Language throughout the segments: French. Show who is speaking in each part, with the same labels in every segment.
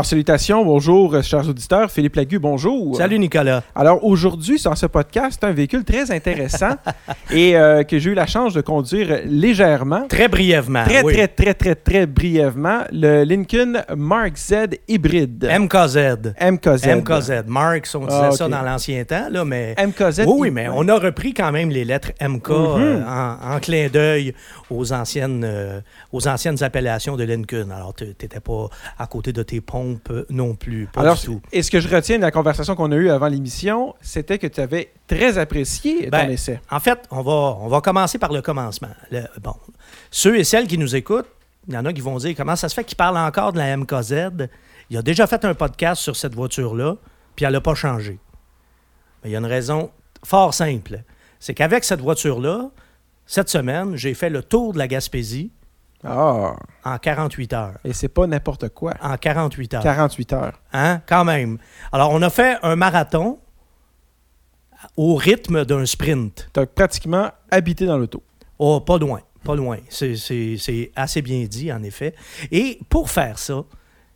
Speaker 1: Alors, salutations, bonjour, euh, chers auditeurs. Philippe Lagu, bonjour.
Speaker 2: Salut Nicolas.
Speaker 1: Alors, aujourd'hui, dans ce podcast, un véhicule très intéressant et euh, que j'ai eu la chance de conduire légèrement.
Speaker 2: Très brièvement.
Speaker 1: Très,
Speaker 2: oui.
Speaker 1: très, très, très, très brièvement. Le Lincoln Mark Z hybride.
Speaker 2: MKZ.
Speaker 1: MKZ.
Speaker 2: MKZ. Marx, on disait
Speaker 1: Ah,
Speaker 2: ça dans l'ancien temps, là, mais.
Speaker 1: MKZ.
Speaker 2: Oui, oui, mais on a repris quand même les lettres MK euh,
Speaker 1: Mhm.
Speaker 2: en, en clin d'œil aux anciennes, euh, aux anciennes appellations de Lincoln. Alors, tu n'étais pas à côté de tes pompes non plus. Pas
Speaker 1: Alors,
Speaker 2: du tout.
Speaker 1: et ce que je retiens de la conversation qu'on a eue avant l'émission, c'était que tu avais très apprécié
Speaker 2: Ben,
Speaker 1: ton essai.
Speaker 2: En fait, on va, on va commencer par le commencement. Le- bon, ceux et celles qui nous écoutent, il y en a qui vont dire comment ça se fait qu'ils parlent encore de la MKZ. Il a déjà fait un podcast sur cette voiture-là, puis elle n'a pas changé. Mais il y a une raison fort simple. C'est qu'avec cette voiture-là, cette semaine, j'ai fait le tour de la Gaspésie
Speaker 1: Ah,
Speaker 2: en 48 heures.
Speaker 1: et c'est pas n'importe quoi.
Speaker 2: En 48 heures.
Speaker 1: 48 heures.
Speaker 2: Hein? Quand même. Alors, on a fait un marathon au rythme d'un sprint.
Speaker 1: Tu as pratiquement habité dans l'auto.
Speaker 2: Oh, pas loin, pas loin. C'est- assez bien dit, en effet. Et pour faire ça,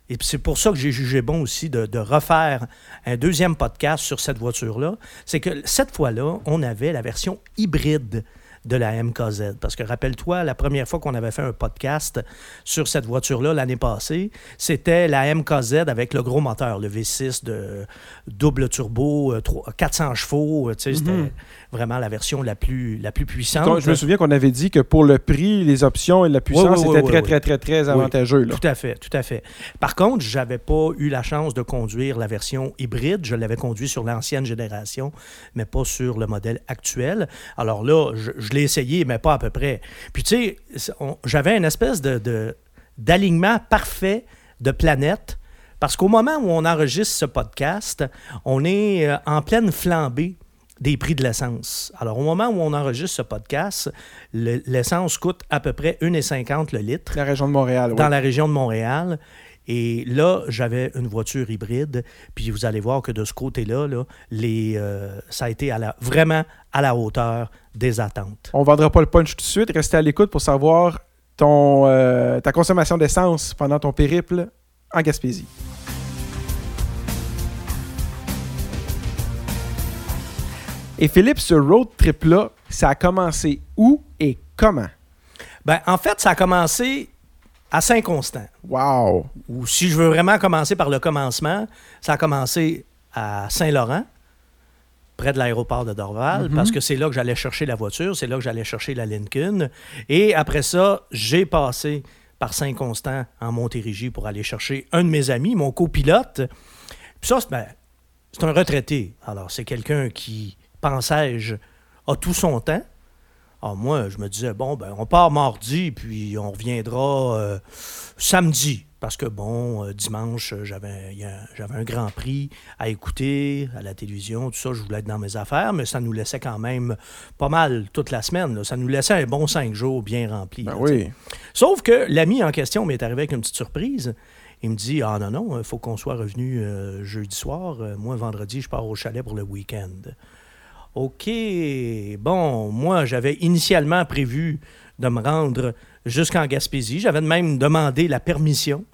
Speaker 2: et c'est pour ça que j'ai jugé bon aussi de, de refaire un deuxième podcast sur cette voiture-là, c'est que cette fois-là, on avait la version hybride de la MKZ. Parce que rappelle-toi, la première fois qu'on avait fait un podcast sur cette voiture-là l'année passée, c'était la MKZ avec le gros moteur, le V6 de double turbo, euh, trois- 400 chevaux. euh, tu sais, C'était
Speaker 1: Mhm.
Speaker 2: vraiment la version la plus, la plus puissante.
Speaker 1: Quand- je me souviens qu'on avait dit que pour le prix, les options et la puissance,
Speaker 2: oui, oui,
Speaker 1: c'était
Speaker 2: oui,
Speaker 1: très, très, très, très avantageux. là.
Speaker 2: Tout à fait, tout à fait. Par contre, j'avais pas eu la chance de conduire la version hybride. Je l'avais conduit sur l'ancienne génération, mais pas sur le modèle actuel. Alors là, je, je l'ai essayé, mais pas à peu près. Puis tu sais, j'avais une espèce de, d'alignement parfait de planètes. Parce qu'au moment où on enregistre ce podcast, on est euh, en pleine flambée des prix de l'essence. Alors, au moment où on enregistre ce podcast, le- l'essence coûte à peu près 1,50 le litre
Speaker 1: La région de Montréal, oui.
Speaker 2: dans la région de Montréal. Et là, j'avais une voiture hybride. Puis vous allez voir que de ce côté-là, là, les, euh, ça a été à la, vraiment à la hauteur des attentes.
Speaker 1: On ne vendra pas le punch tout de suite. Restez à l'écoute pour savoir ton, euh, ta consommation d'essence pendant ton périple en Gaspésie. Et Philippe, ce road trip-là, ça a commencé où et comment?
Speaker 2: Ben, en fait, ça a commencé à Saint-Constant.
Speaker 1: Wow!
Speaker 2: Ou si je veux vraiment commencer par le commencement, ça a commencé à Saint-Laurent, près de l'aéroport de Dorval,
Speaker 1: Mhm.
Speaker 2: parce que c'est là que j'allais chercher la voiture, c'est là que j'allais chercher la Lincoln. Et après ça, j'ai passé par Saint-Constant en Montérégie pour aller chercher un de mes amis, mon copilote. Puis ça, c'est ben, c'est un retraité. Alors, c'est quelqu'un qui, pensais-je, a tout son temps. Alors, moi, je me disais, bon, ben, on part mardi, puis on reviendra euh, samedi. Parce que, bon, euh, dimanche, j'avais un grand prix à écouter à la télévision, tout ça, je voulais être dans mes affaires, mais ça nous laissait quand même pas mal toute la semaine. là. Ça nous laissait un bon cinq jours bien remplis.
Speaker 1: Ben
Speaker 2: là,
Speaker 1: oui.
Speaker 2: Sauf que l'ami en question m'est arrivé avec une petite surprise. Il me dit Ah non, non, il faut qu'on soit revenu euh, jeudi soir. Moi, vendredi, je pars au chalet pour le week-end. OK. Bon, moi, j'avais initialement prévu de me rendre jusqu'en Gaspésie. J'avais même demandé la permission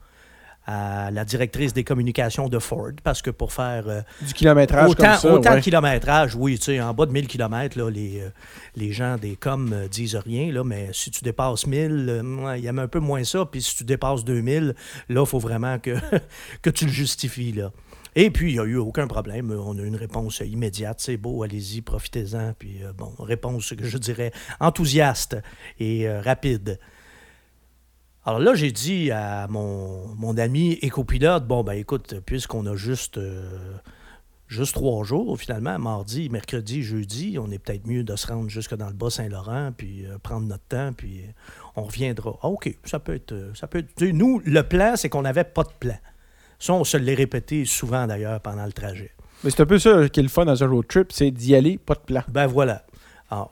Speaker 2: à la directrice des communications de Ford parce que pour faire euh,
Speaker 1: Du kilométrage
Speaker 2: autant,
Speaker 1: comme ça,
Speaker 2: autant
Speaker 1: ouais.
Speaker 2: de kilométrage, oui, tu sais, en bas de 1000 km, là, les, euh, les gens des coms euh, disent rien, là, mais si tu dépasses 1000, euh, ouais, il y a un peu moins ça, puis si tu dépasses 2000, là, il faut vraiment que, que tu le justifies, là. Et puis, il n'y a eu aucun problème. On a eu une réponse immédiate. C'est beau, allez-y, profitez-en. Puis, euh, bon, réponse que je dirais enthousiaste et euh, rapide. Alors là, j'ai dit à mon, mon ami écopilote, bon, ben écoute, puisqu'on a juste, euh, juste trois jours, finalement, mardi, mercredi, jeudi, on est peut-être mieux de se rendre jusque dans le Bas-Saint-Laurent, puis prendre notre temps, puis on reviendra. Ah, OK, ça peut être... Ça peut être nous, le plan, c'est qu'on n'avait pas de plan. Ça, on se l'est répété souvent, d'ailleurs, pendant le trajet.
Speaker 1: Mais c'est un peu ça qui est le fun dans un road trip, c'est d'y aller, pas de plan.
Speaker 2: Ben voilà. Alors,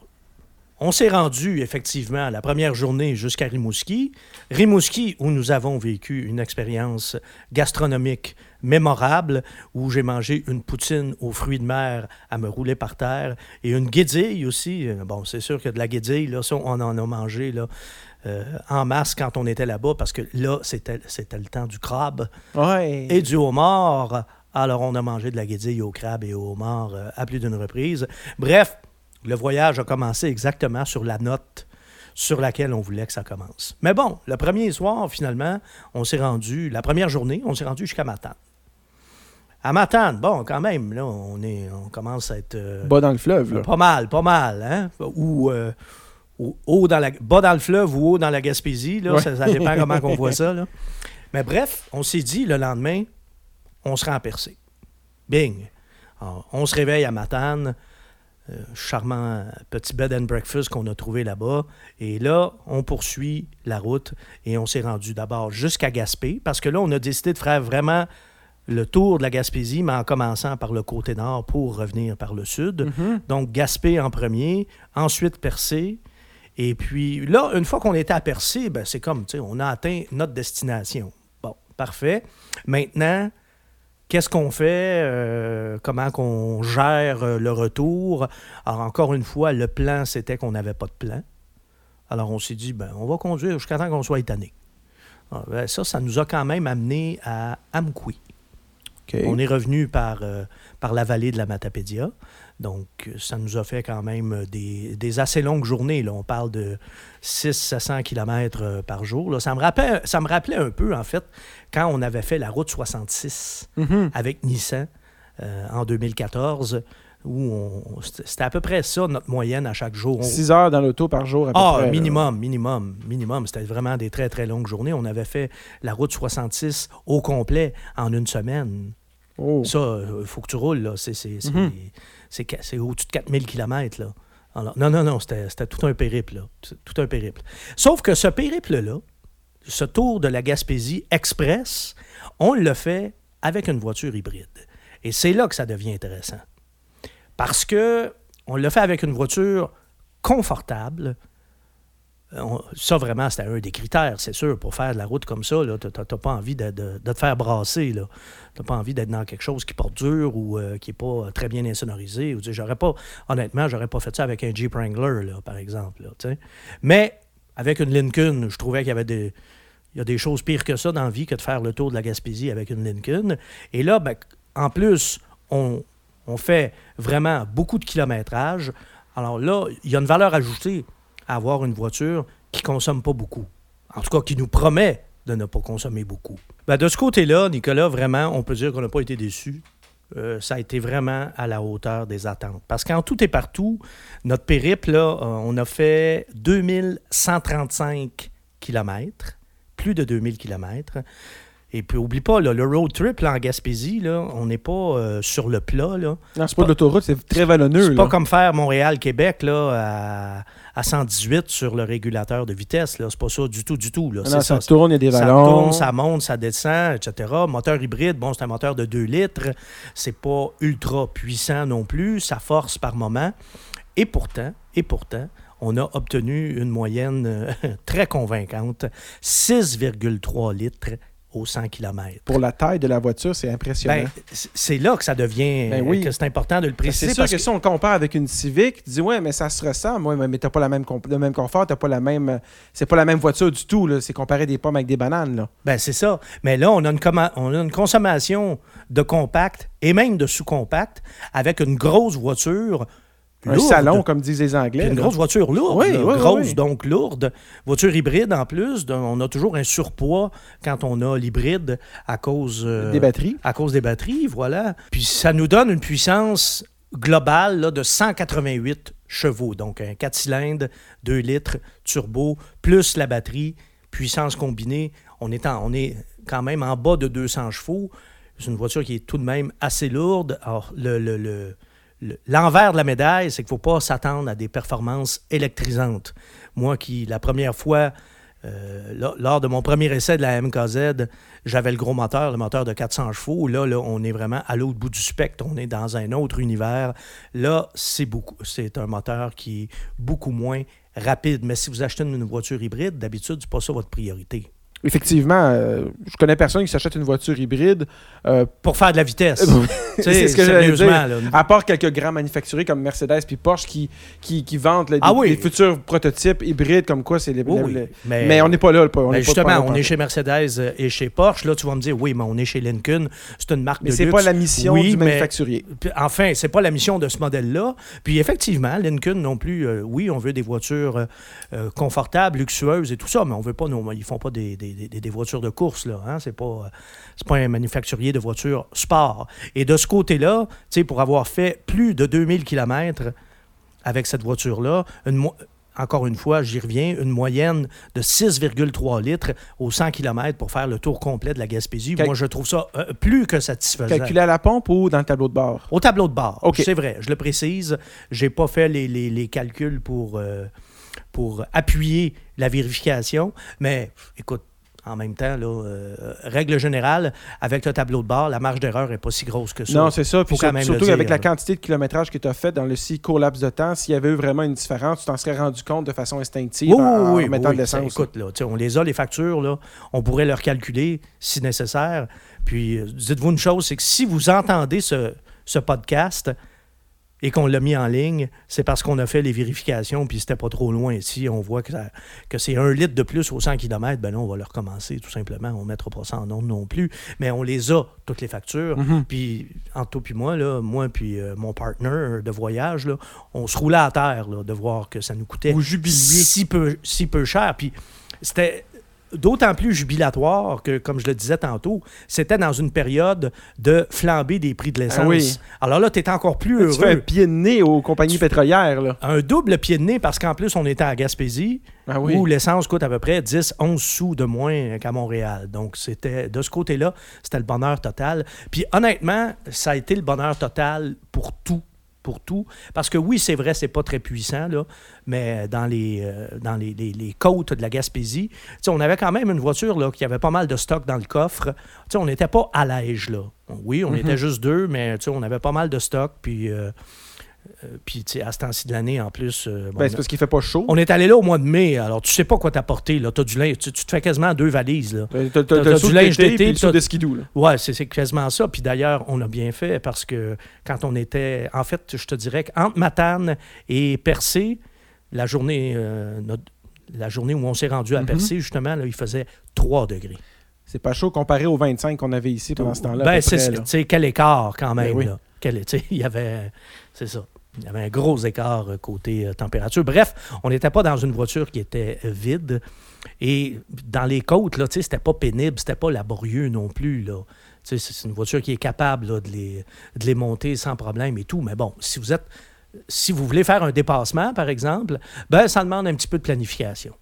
Speaker 2: on s'est rendu effectivement la première journée jusqu'à Rimouski. Rimouski, où nous avons vécu une expérience gastronomique mémorable, où j'ai mangé une poutine aux fruits de mer à me rouler par terre et une guédille aussi. Euh, Bon, c'est sûr que de la guédille, là, ça, on en a mangé là, en masse quand on était là-bas, parce que là, c'était c'était le temps du crabe
Speaker 1: Ouais.
Speaker 2: et du homard. Alors, on a mangé de la guédille au crabe et au homard euh, à plus d'une reprise. Bref, le voyage a commencé exactement sur la note sur laquelle on voulait que ça commence. Mais bon, le premier soir, finalement, on s'est rendu, la première journée, on s'est rendu jusqu'à Matane. À Matane, bon, quand même, là, on, est, on commence à être... euh,
Speaker 1: Bas dans le fleuve, là.
Speaker 2: pas mal, pas mal, hein? Ou, euh, ou haut dans la, bas dans le fleuve ou haut dans la Gaspésie, là,
Speaker 1: Ouais.
Speaker 2: ça, ça dépend comment on voit ça. Là. Mais bref, on s'est dit le lendemain, on se rend à Percé. Bing! Alors, on se réveille à Matane, euh, charmant petit bed and breakfast qu'on a trouvé là-bas. Et là, on poursuit la route et on s'est rendu d'abord jusqu'à Gaspé, parce que là, on a décidé de faire vraiment le tour de la Gaspésie, mais en commençant par le côté nord pour revenir par le sud.
Speaker 1: Mhm.
Speaker 2: Donc, Gaspé en premier, ensuite Percé. Et puis là, une fois qu'on était à Percé, ben, c'est comme, tu sais, on a atteint notre destination. Bon, parfait. Maintenant, qu'est-ce qu'on fait? Euh, comment qu'on gère euh, le retour? Alors, encore une fois, le plan, c'était qu'on n'avait pas de plan. Alors, on s'est dit, ben, on va conduire jusqu'à temps qu'on soit étonné. Alors, ben, ça, ça nous a quand même amené à Amkoui. On est revenu par, euh, par la vallée de la Matapédia. Donc, euh, ça nous a fait quand même euh, des, des assez longues journées. Là. On parle de 600-700 km par jour. là. Ça, me rappelait, ça me rappelait un peu, en fait, quand on avait fait la route 66
Speaker 1: Mhm.
Speaker 2: avec Nissan euh, en 2014, où c'était à peu près ça, notre moyenne à chaque jour. On-
Speaker 1: 6 heures dans l'auto par jour, à peu
Speaker 2: ah,
Speaker 1: près, là.
Speaker 2: minimum, minimum, minimum. C'était vraiment des très, très longues journées. On avait fait la route 66 au complet en une semaine.
Speaker 1: Oh.
Speaker 2: Ça, il faut que tu roules, là. C'est, c'est, c'est,
Speaker 1: Mhm.
Speaker 2: au-dessus de 4000 km, là. Alors, non, non, non, c'était, c'était tout un périple, là. Tout un périple. Sauf que ce périple-là, ce tour de la Gaspésie express, on le fait avec une voiture hybride. Et c'est là que ça devient intéressant. Parce que on le fait avec une voiture confortable. Euh, ça, vraiment, c'était un des critères, c'est sûr, pour faire de la route comme ça. Tu n'as pas envie de, de- de te faire brasser. Tu n'as pas envie d'être dans quelque chose qui porte dur ou euh, qui n'est pas très bien insonorisé. Ou, j'aurais pas, honnêtement, j'aurais pas fait ça avec un Jeep Wrangler, là, par exemple. là. Mais avec une Lincoln, je trouvais qu'il y avait des, il y a des choses pires que ça dans la vie que de faire le tour de la Gaspésie avec une Lincoln. Et là, ben, en plus, on, on fait vraiment beaucoup de kilométrage. Alors là, il y a une valeur ajoutée à avoir une voiture qui ne consomme pas beaucoup. En tout cas, qui nous promet de ne pas consommer beaucoup. Ben, de ce côté-là, Nicolas, vraiment, on peut dire qu'on n'a pas été déçus. Euh, ça a été vraiment à la hauteur des attentes. Parce qu'en tout et partout, notre périple, là, euh, on a fait 2135 km, plus de 2000 km. Et puis, oublie pas, là, le road trip là, en Gaspésie, là, on n'est pas euh, sur le plat. Là.
Speaker 1: Non, c'est pas de l'autoroute, c'est très vallonneux.
Speaker 2: C'est pas comme faire Montréal-Québec là, à, à 118 sur le régulateur de vitesse. là. C'est pas ça du tout, du tout. Là.
Speaker 1: Non, ça, tourne, il y a des
Speaker 2: ça
Speaker 1: vallons.
Speaker 2: tourne, ça monte, ça descend, etc. Moteur hybride, bon, c'est un moteur de 2 litres. C'est pas ultra puissant non plus. Ça force par moment. Et pourtant, et pourtant, on a obtenu une moyenne euh, très convaincante 6,3 litres au 100 km.
Speaker 1: Pour la taille de la voiture, c'est impressionnant.
Speaker 2: Ben, c'est là que ça devient
Speaker 1: Ben oui.
Speaker 2: que c'est important de le
Speaker 1: que
Speaker 2: préciser.
Speaker 1: c'est sûr
Speaker 2: parce
Speaker 1: que,
Speaker 2: que-
Speaker 1: si on le compare avec une Civic, tu dis ouais, mais ça se ressemble, ouais, mais t'as pas la même le même confort, t'as pas la même, c'est pas la même voiture du tout. C'est comparer des pommes avec des bananes là.
Speaker 2: Ben, c'est ça. Mais là, on a, une on a une consommation de compact et même de sous-compact avec une grosse voiture.
Speaker 1: Un
Speaker 2: lourde.
Speaker 1: salon comme disent les Anglais.
Speaker 2: Puis une
Speaker 1: là.
Speaker 2: grosse voiture lourde,
Speaker 1: Oui, oui,
Speaker 2: grosse
Speaker 1: oui.
Speaker 2: donc lourde. Voiture hybride en plus. on a toujours un surpoids quand on a l'hybride à cause euh,
Speaker 1: des batteries.
Speaker 2: à cause des batteries, voilà. Puis ça nous donne une puissance globale là, de 188 chevaux. Donc un 4 cylindres, 2 litres, turbo, plus la batterie, puissance combinée. On est, en- on est quand même en bas de 200 chevaux. C'est une voiture qui est tout de même assez lourde. Alors, le- le- l'envers de la médaille, c'est qu'il ne faut pas s'attendre à des performances électrisantes. Moi qui, la première fois, euh, lors de mon premier essai de la MKZ, j'avais le gros moteur, le moteur de 400 chevaux. Là, là, on est vraiment à l'autre bout du spectre. On est dans un autre univers. Là, c'est c'est un moteur qui est beaucoup moins rapide. Mais si vous achetez une voiture hybride, d'habitude, c'est pas ça votre priorité.
Speaker 1: Effectivement, euh, je connais personne qui s'achète une voiture hybride euh,
Speaker 2: pour faire de la vitesse.
Speaker 1: c'est ce que j'allais dire. À part quelques grands manufacturiers comme Mercedes puis Porsche qui, qui, qui vendent les,
Speaker 2: ah
Speaker 1: futurs prototypes hybrides comme quoi c'est les, mais, on n'est pas là. On
Speaker 2: justement, on est chez Mercedes et chez Porsche. Là, tu vas me dire, oui, mais on est chez Lincoln. C'est une marque
Speaker 1: mais
Speaker 2: de
Speaker 1: luxe. Mais c'est pas la mission du manufacturier.
Speaker 2: enfin, c'est pas la mission de ce modèle-là. Puis effectivement, Lincoln non plus, euh, oui, on veut des voitures confortables, luxueuses et tout ça, mais on veut pas, ils font pas des des, voitures de course. Là, hein? C'est pas, pas un manufacturier de voitures sport. Et de ce côté-là, pour avoir fait plus de 2000 km avec cette voiture-là, encore une fois, j'y reviens, une moyenne de 6,3 litres au 100 km pour faire le tour complet de la Gaspésie. Moi, je trouve ça euh, plus que satisfaisant.
Speaker 1: Calculé à la pompe ou dans le tableau de bord?
Speaker 2: Au tableau de bord. C'est vrai, je le précise. Je n'ai pas fait les, calculs pour, euh, pour appuyer la vérification, mais écoute, en même temps, là, euh, règle générale, avec le tableau de bord, la marge d'erreur n'est pas si grosse que ça.
Speaker 1: Non, c'est ça. Puis surtout avec la quantité de kilométrage que tu as fait dans le si court laps de temps, s'il y avait eu vraiment une différence, tu t'en serais rendu compte de façon instinctive en,
Speaker 2: oui,
Speaker 1: mettant
Speaker 2: de
Speaker 1: l'essence.
Speaker 2: Écoute, là, on les a, les factures, là, on pourrait leur calculer si nécessaire. Puis, euh, dites-vous une chose, c'est que si vous entendez ce, ce podcast, et qu'on l'a mis en ligne, c'est parce qu'on a fait les vérifications, puis c'était pas trop loin. Si on voit que, que c'est un litre de plus au 100 km, ben là, on va le recommencer, tout simplement. On ne mettra pas ça en ondes non plus. Mais on les a, toutes les factures. Mm-hmm. Puis, Anto puis moi, là, moi puis euh, mon partner de voyage, là, on se roulait à terre de voir que ça nous coûtait si peu, si peu cher. Puis, c'était d'autant plus jubilatoire que, comme je le disais tantôt, c'était dans une période de flambée des prix de l'essence.
Speaker 1: Ah
Speaker 2: Alors là, tu es encore plus heureux. Tu
Speaker 1: fais un pied de nez aux compagnies pétrolières. Là.
Speaker 2: Un double pied de nez parce qu'en plus, on était à Gaspésie, ah où l'essence coûte à peu près 10-11 sous de moins qu'à Montréal. Donc, c'était de ce côté-là, c'était le bonheur total. Puis honnêtement, ça a été le bonheur total pour tout pour tout. Parce que oui, c'est vrai, c'est pas très puissant, là, mais dans les, euh, dans les, côtes de la Gaspésie, on avait quand même une voiture là, qui avait pas mal de stock dans le coffre. on n'était pas à l'âge, là. Oui, on mm-hmm. était juste deux, mais on avait pas mal de stock. Puis. Euh, euh, puis, tu sais, à ce temps-ci de l'année, en plus.
Speaker 1: Euh, ben, c'est parce qu'il fait pas chaud.
Speaker 2: On est allé là au mois de mai, alors tu sais pas quoi t'apporter. Là. As du linge, tu, te fais quasiment deux valises. Là.
Speaker 1: Ben, t'as, du linge d'été et de skidoo. Là.
Speaker 2: Ouais, c'est, quasiment ça. Puis d'ailleurs, on a bien fait parce que quand on était. En fait, je te dirais qu'entre Matane et Percé, la journée, euh, la journée où on s'est rendu à mm-hmm. Percé, justement, là, il faisait 3 degrés.
Speaker 1: C'est pas chaud comparé aux 25 qu'on avait ici pendant ce temps-là.
Speaker 2: Ben, c'est, quel écart quand même. Ben là. Quel, il y avait. C'est ça. Il y avait un gros écart euh, côté euh, température. Bref, on n'était pas dans une voiture qui était euh, vide. Et dans les côtes, là, c'était pas pénible, c'était pas laborieux non plus. C'est une voiture qui est capable de, les, de les monter sans problème et tout. Mais bon, si vous êtes. Si vous voulez faire un dépassement, par exemple, ben, ça demande un petit peu de planification.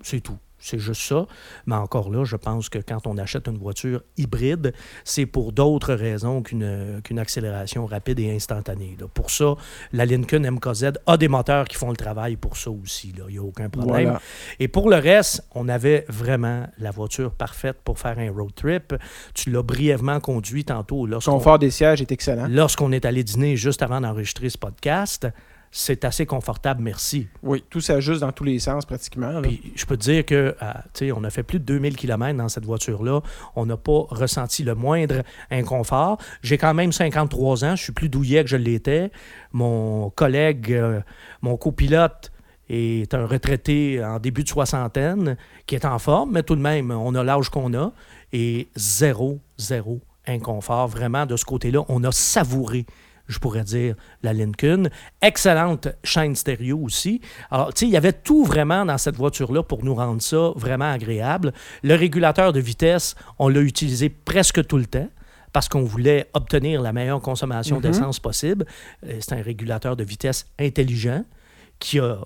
Speaker 2: C'est tout. C'est juste ça. Mais encore là, je pense que quand on achète une voiture hybride, c'est pour d'autres raisons qu'une accélération rapide et instantanée. Pour ça, la Lincoln MKZ a des moteurs qui font le travail pour ça aussi. Il n'y a aucun problème. Et pour le reste, on avait vraiment la voiture parfaite pour faire un road trip. Tu l'as brièvement conduit tantôt.
Speaker 1: Le confort des sièges est excellent.
Speaker 2: Lorsqu'on est allé dîner juste avant d'enregistrer ce podcast, c'est assez confortable, merci.
Speaker 1: Oui, tout s'ajuste dans tous les sens pratiquement.
Speaker 2: Puis je peux te dire que, euh, on a fait plus de 2000 km dans cette voiture-là. On n'a pas ressenti le moindre inconfort. J'ai quand même 53 ans, je suis plus douillet que je l'étais. Mon collègue, euh, mon copilote, est un retraité en début de soixantaine qui est en forme, mais tout de même, on a l'âge qu'on a et zéro, zéro inconfort. Vraiment, de ce côté-là, on a savouré je pourrais dire, la Lincoln. Excellente chaîne stéréo aussi. Alors, tu sais, il y avait tout vraiment dans cette voiture-là pour nous rendre ça vraiment agréable. Le régulateur de vitesse, on l'a utilisé presque tout le temps parce qu'on voulait obtenir la meilleure consommation mm-hmm. d'essence possible. Euh, c'est un régulateur de vitesse intelligent qui a,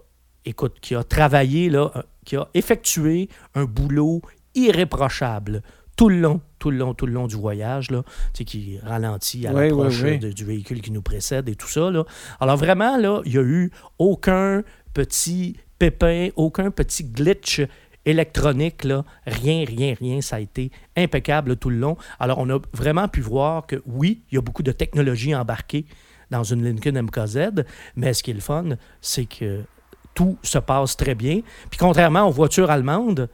Speaker 2: écoute, qui a travaillé, là, qui a effectué un boulot irréprochable tout le long, tout le long, tout le long du voyage, là, qui ralentit à l'approche du véhicule qui nous précède et tout ça. Là. Alors vraiment, là, il n'y a eu aucun petit pépin, aucun petit glitch électronique, là, rien, rien, rien. Ça a été impeccable tout le long. Alors, on a vraiment pu voir que oui, il y a beaucoup de technologie embarquée dans une Lincoln MKZ, mais ce qui est le fun, c'est que tout se passe très bien. Puis contrairement aux voitures allemandes,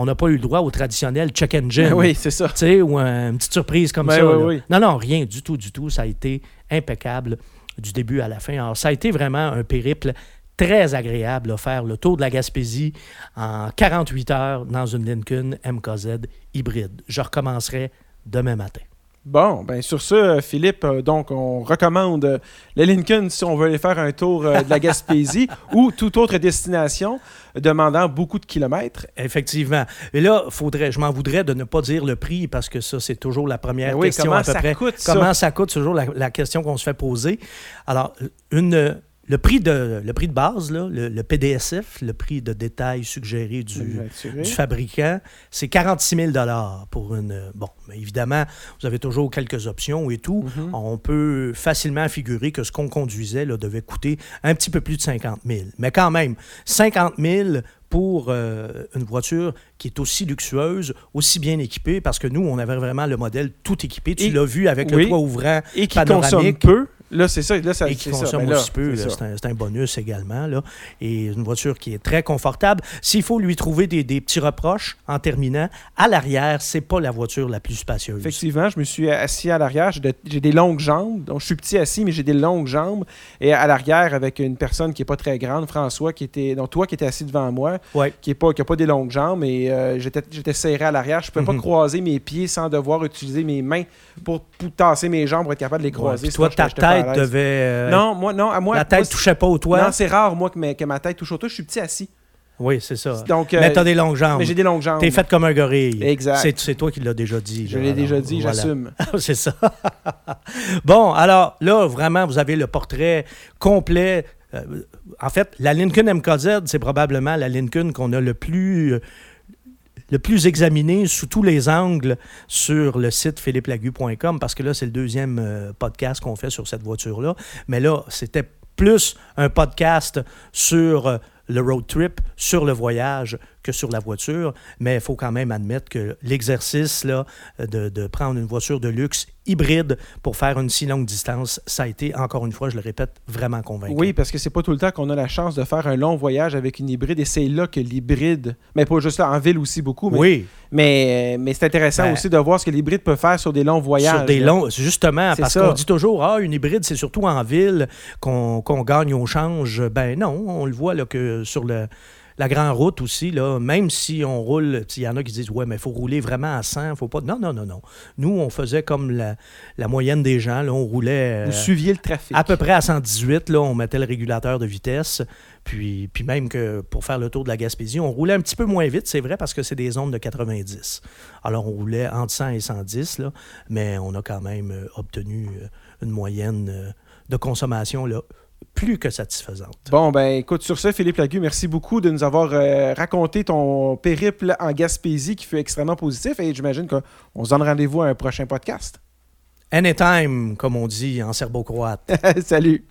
Speaker 2: on n'a pas eu le droit au traditionnel check engine.
Speaker 1: oui, c'est ça.
Speaker 2: Tu sais, ou un- une petite surprise comme
Speaker 1: Ouais,
Speaker 2: ça.
Speaker 1: oui.
Speaker 2: Non, non, rien du tout, du tout. Ça a été impeccable du début à la fin. Alors, ça a été vraiment un périple très agréable, là, faire le tour de la Gaspésie en 48 heures dans une Lincoln MKZ hybride. Je recommencerai demain matin.
Speaker 1: Bon, ben sur ce, Philippe, euh, donc on recommande euh, le Lincoln si on veut aller faire un tour euh, de la Gaspésie ou toute autre destination demandant beaucoup de kilomètres.
Speaker 2: Effectivement. Et là, faudrait, je m'en voudrais de ne pas dire le prix parce que ça, c'est toujours la première
Speaker 1: Ben oui,
Speaker 2: question
Speaker 1: comment
Speaker 2: à peu
Speaker 1: ça
Speaker 2: près.
Speaker 1: coûte, ça?
Speaker 2: comment ça coûte, c'est toujours la, la question qu'on se fait poser. Alors, une, le, prix de, le prix de base, là, le, le PDSF, le prix de détail suggéré du, du fabricant, c'est 46 000 pour une... Bon, évidemment, vous avez toujours quelques options et tout.
Speaker 1: Mhm.
Speaker 2: On peut facilement figurer que ce qu'on conduisait là, devait coûter un petit peu plus de 50 000. Mais quand même, 50 000 pour euh, une voiture qui est aussi luxueuse, aussi bien équipée, parce que nous, on avait vraiment le modèle tout équipé. Tu l'as vu avec
Speaker 1: oui.
Speaker 2: le toit ouvrant
Speaker 1: Et qui
Speaker 2: panoramique.
Speaker 1: consomme peu. Là, c'est ça. Là, ça
Speaker 2: et qui
Speaker 1: c'est ça.
Speaker 2: consomme
Speaker 1: Ben
Speaker 2: aussi peu.
Speaker 1: c'est
Speaker 2: un, bonus également. Là. Et une voiture qui est très confortable. S'il faut lui trouver des, des petits reproches en terminant, à l'arrière, c'est pas la voiture la plus spacieuse.
Speaker 1: Effectivement, je me suis assis à l'arrière. J'ai de- j'ai des longues jambes. Donc, je suis petit assis, mais j'ai des longues jambes. Et à l'arrière, avec une personne qui n'est pas très grande, François, qui était. Donc, toi qui étais assis devant moi,
Speaker 2: Ouais.
Speaker 1: qui n'a pas, qui a pas des longues jambes. Et euh, j'étais serré à l'arrière. Je ne pouvais
Speaker 2: Mhm.
Speaker 1: pas croiser mes pieds sans devoir utiliser mes mains pour, pour tasser mes jambes pour être capable de les
Speaker 2: Ouais,
Speaker 1: croiser.
Speaker 2: toi, ta
Speaker 1: à
Speaker 2: tête devait. euh,
Speaker 1: Non, moi, non, à moi.
Speaker 2: la tête touchait pas au toit.
Speaker 1: Non, c'est rare, moi, que, ma, que ma tête touche au toit. Je suis petit assis.
Speaker 2: oui, c'est ça.
Speaker 1: Donc, euh,
Speaker 2: mais t'as des longues jambes.
Speaker 1: mais j'ai des longues jambes.
Speaker 2: T'es fait comme un gorille.
Speaker 1: Exact.
Speaker 2: C'est, toi qui l'as déjà dit.
Speaker 1: Je l'ai déjà dit,
Speaker 2: voilà.
Speaker 1: j'assume.
Speaker 2: c'est ça. bon, alors là, vraiment, vous avez le portrait complet. Euh, en fait, la Lincoln MKZ, c'est probablement la Lincoln qu'on a le plus, euh, le plus examiné sous tous les angles sur le site philippelagu.com parce que là, c'est le deuxième euh, podcast qu'on fait sur cette voiture-là. Mais là, c'était plus un podcast sur euh, le road trip, sur le voyage que sur la voiture. Mais il faut quand même admettre que l'exercice là, de, de prendre une voiture de luxe hybride pour faire une si longue distance, ça a été, encore une fois, je le répète, vraiment convaincant.
Speaker 1: Oui, parce que c'est pas tout le temps qu'on a la chance de faire un long voyage avec une hybride et c'est là que l'hybride, mais pas juste là, en ville aussi beaucoup, mais,
Speaker 2: Oui,
Speaker 1: mais, mais c'est intéressant
Speaker 2: Ben,
Speaker 1: aussi de voir ce que l'hybride peut faire sur des longs voyages.
Speaker 2: sur des longs, justement,
Speaker 1: C'est
Speaker 2: parce
Speaker 1: ça.
Speaker 2: qu'on dit toujours, ah, une hybride, c'est surtout en ville qu'on qu'on gagne au change. Ben non, on le voit là, que sur le, la grande route aussi, là, même si on roule, il y en a qui disent, ouais, mais il faut rouler vraiment à 100, faut pas. Non, non, non, non. Nous, on faisait comme la, la moyenne des gens, là, on roulait.
Speaker 1: Vous
Speaker 2: euh,
Speaker 1: suiviez le trafic.
Speaker 2: à peu près à 118, là, on mettait le régulateur de vitesse. Puis, puis même que pour faire le tour de la Gaspésie, on roulait un petit peu moins vite, c'est vrai, parce que c'est des zones de 90. Alors, on roulait entre 100 et 110, là, mais on a quand même euh, obtenu euh, une moyenne de consommation là, plus que satisfaisante.
Speaker 1: Bon, ben écoute, sur ce, Philippe Lagu, merci beaucoup de nous avoir euh, raconté ton périple en Gaspésie qui fut extrêmement positif et j'imagine qu'on se donne rendez-vous à un prochain podcast.
Speaker 2: Anytime, comme on dit en serbo-croate.
Speaker 1: Salut!